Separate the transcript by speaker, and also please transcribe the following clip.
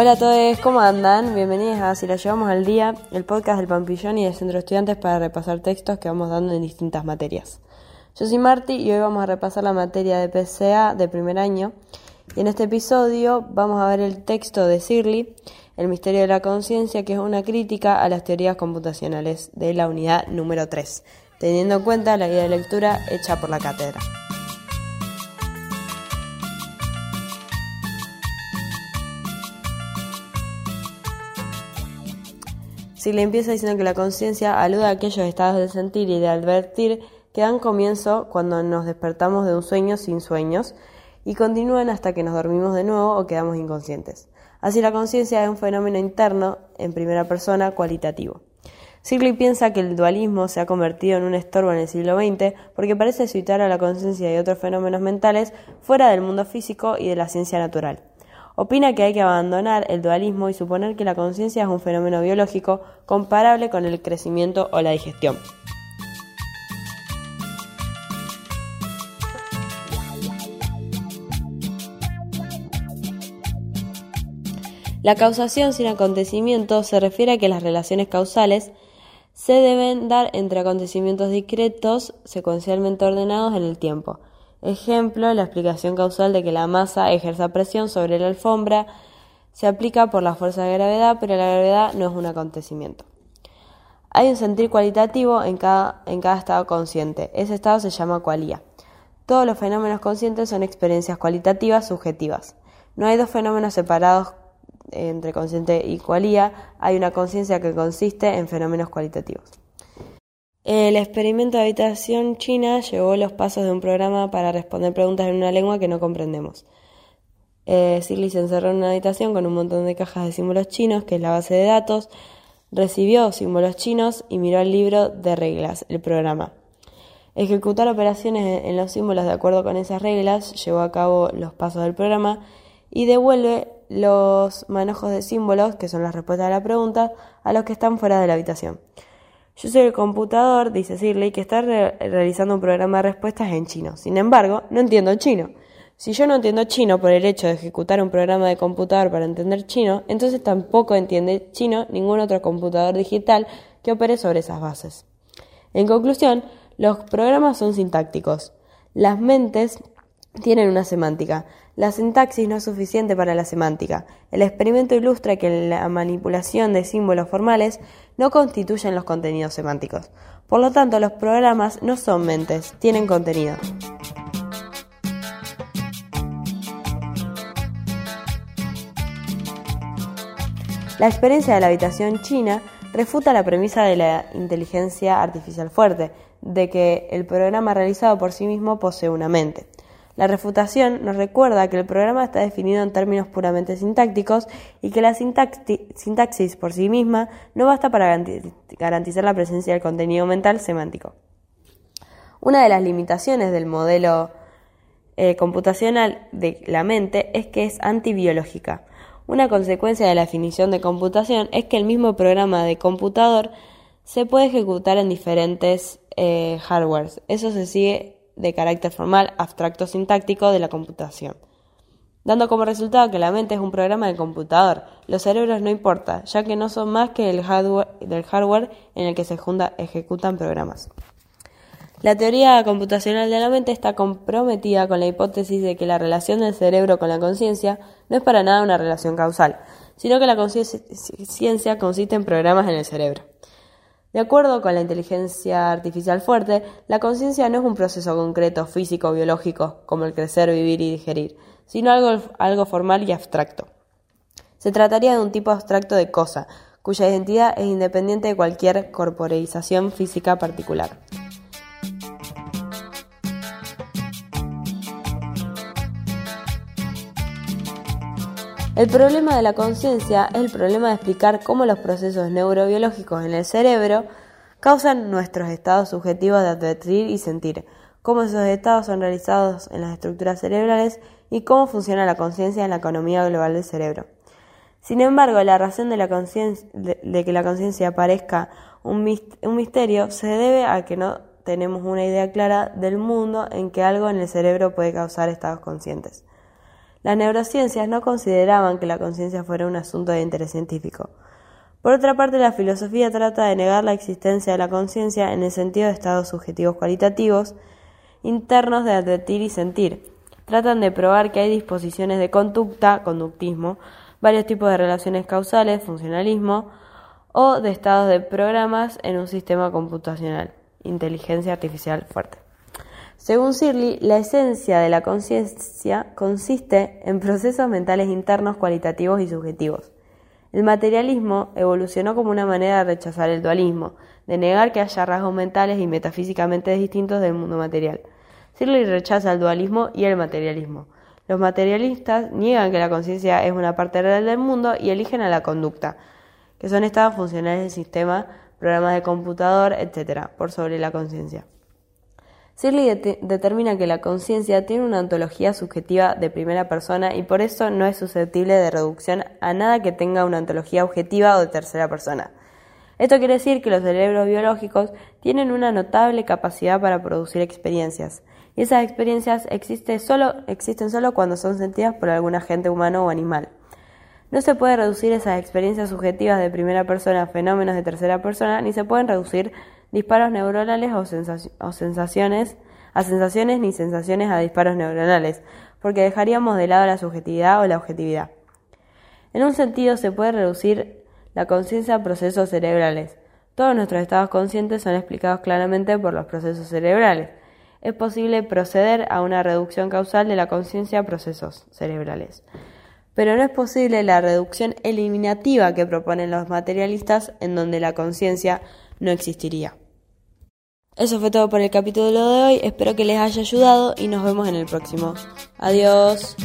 Speaker 1: Hola a todos, ¿cómo andan? Bienvenidos a Si la llevamos al día, el podcast del Pampillón y del Centro de Estudiantes para repasar textos que vamos dando en distintas materias. Yo soy Marti y hoy vamos a repasar la materia de PCA de primer año. Y en este episodio vamos a ver el texto de Sirley, El misterio de la conciencia, que es una crítica a las teorías computacionales de la unidad número 3, teniendo en cuenta la guía de lectura hecha por la cátedra. Si le empieza diciendo que la conciencia alude a aquellos estados de sentir y de advertir que dan comienzo cuando nos despertamos de un sueño sin sueños y continúan hasta que nos dormimos de nuevo o quedamos inconscientes. Así la conciencia es un fenómeno interno, en primera persona, cualitativo. Sigley piensa que el dualismo se ha convertido en un estorbo en el siglo XX porque parece situar a la conciencia y otros fenómenos mentales fuera del mundo físico y de la ciencia natural. Opina que hay que abandonar el dualismo y suponer que la conciencia es un fenómeno biológico comparable con el crecimiento o la digestión. La causación sin acontecimiento se refiere a que las relaciones causales se deben dar entre acontecimientos discretos secuencialmente ordenados en el tiempo. Ejemplo, la explicación causal de que la masa ejerza presión sobre la alfombra se aplica por la fuerza de gravedad, pero la gravedad no es un acontecimiento. Hay un sentir cualitativo en cada, en cada estado consciente. Ese estado se llama cualía. Todos los fenómenos conscientes son experiencias cualitativas subjetivas. No hay dos fenómenos separados entre consciente y cualía, hay una conciencia que consiste en fenómenos cualitativos. El experimento de habitación china llevó los pasos de un programa para responder preguntas en una lengua que no comprendemos. Eh, se encerró en una habitación con un montón de cajas de símbolos chinos, que es la base de datos, recibió símbolos chinos y miró el libro de reglas, el programa. Ejecutar operaciones en los símbolos de acuerdo con esas reglas llevó a cabo los pasos del programa y devuelve los manojos de símbolos, que son las respuestas a la pregunta, a los que están fuera de la habitación. Yo soy el computador, dice Sirley, que está realizando un programa de respuestas en chino. Sin embargo, no entiendo chino. Si yo no entiendo chino por el hecho de ejecutar un programa de computador para entender chino, entonces tampoco entiende chino ningún otro computador digital que opere sobre esas bases. En conclusión, los programas son sintácticos. Las mentes tienen una semántica. La sintaxis no es suficiente para la semántica. El experimento ilustra que la manipulación de símbolos formales no constituyen los contenidos semánticos. Por lo tanto, los programas no son mentes, tienen contenido. La experiencia de la habitación china refuta la premisa de la inteligencia artificial fuerte, de que el programa realizado por sí mismo posee una mente. La refutación nos recuerda que el programa está definido en términos puramente sintácticos y que la sintaxis por sí misma no basta para garantizar la presencia del contenido mental semántico. Una de las limitaciones del modelo eh, computacional de la mente es que es antibiológica. Una consecuencia de la definición de computación es que el mismo programa de computador se puede ejecutar en diferentes eh, hardwares. Eso se sigue de carácter formal, abstracto sintáctico de la computación, dando como resultado que la mente es un programa de computador. Los cerebros no importa, ya que no son más que el hardware, del hardware en el que se ejecutan programas. La teoría computacional de la mente está comprometida con la hipótesis de que la relación del cerebro con la conciencia no es para nada una relación causal, sino que la conciencia consiste en programas en el cerebro. De acuerdo con la inteligencia artificial fuerte, la conciencia no es un proceso concreto, físico, biológico, como el crecer, vivir y digerir, sino algo, algo formal y abstracto. Se trataría de un tipo abstracto de cosa, cuya identidad es independiente de cualquier corporeización física particular. El problema de la conciencia es el problema de explicar cómo los procesos neurobiológicos en el cerebro causan nuestros estados subjetivos de advertir y sentir, cómo esos estados son realizados en las estructuras cerebrales y cómo funciona la conciencia en la economía global del cerebro. Sin embargo, la razón de, la de que la conciencia parezca un misterio se debe a que no tenemos una idea clara del mundo en que algo en el cerebro puede causar estados conscientes. Las neurociencias no consideraban que la conciencia fuera un asunto de interés científico. Por otra parte, la filosofía trata de negar la existencia de la conciencia en el sentido de estados subjetivos cualitativos internos de advertir y sentir. Tratan de probar que hay disposiciones de conducta, conductismo, varios tipos de relaciones causales, funcionalismo, o de estados de programas en un sistema computacional, inteligencia artificial fuerte. Según Sirley, la esencia de la conciencia consiste en procesos mentales internos cualitativos y subjetivos. El materialismo evolucionó como una manera de rechazar el dualismo, de negar que haya rasgos mentales y metafísicamente distintos del mundo material. Sirley rechaza el dualismo y el materialismo. Los materialistas niegan que la conciencia es una parte real del mundo y eligen a la conducta, que son estados funcionales del sistema, programas de computador, etc., por sobre la conciencia. Sirley determina que la conciencia tiene una ontología subjetiva de primera persona y por eso no es susceptible de reducción a nada que tenga una ontología objetiva o de tercera persona. Esto quiere decir que los cerebros biológicos tienen una notable capacidad para producir experiencias, y esas experiencias existen solo cuando son sentidas por algún agente humano o animal. No se puede reducir esas experiencias subjetivas de primera persona a fenómenos de tercera persona, ni se pueden reducir disparos neuronales o, sensaciones a sensaciones ni sensaciones a disparos neuronales, porque dejaríamos de lado la subjetividad o la objetividad. En un sentido, se puede reducir la conciencia a procesos cerebrales. Todos nuestros estados conscientes son explicados claramente por los procesos cerebrales. Es posible proceder a una reducción causal de la conciencia a procesos cerebrales. Pero no es posible la reducción eliminativa que proponen los materialistas en donde la conciencia no existiría. Eso fue todo por el capítulo de hoy, espero que les haya ayudado y nos vemos en el próximo. Adiós.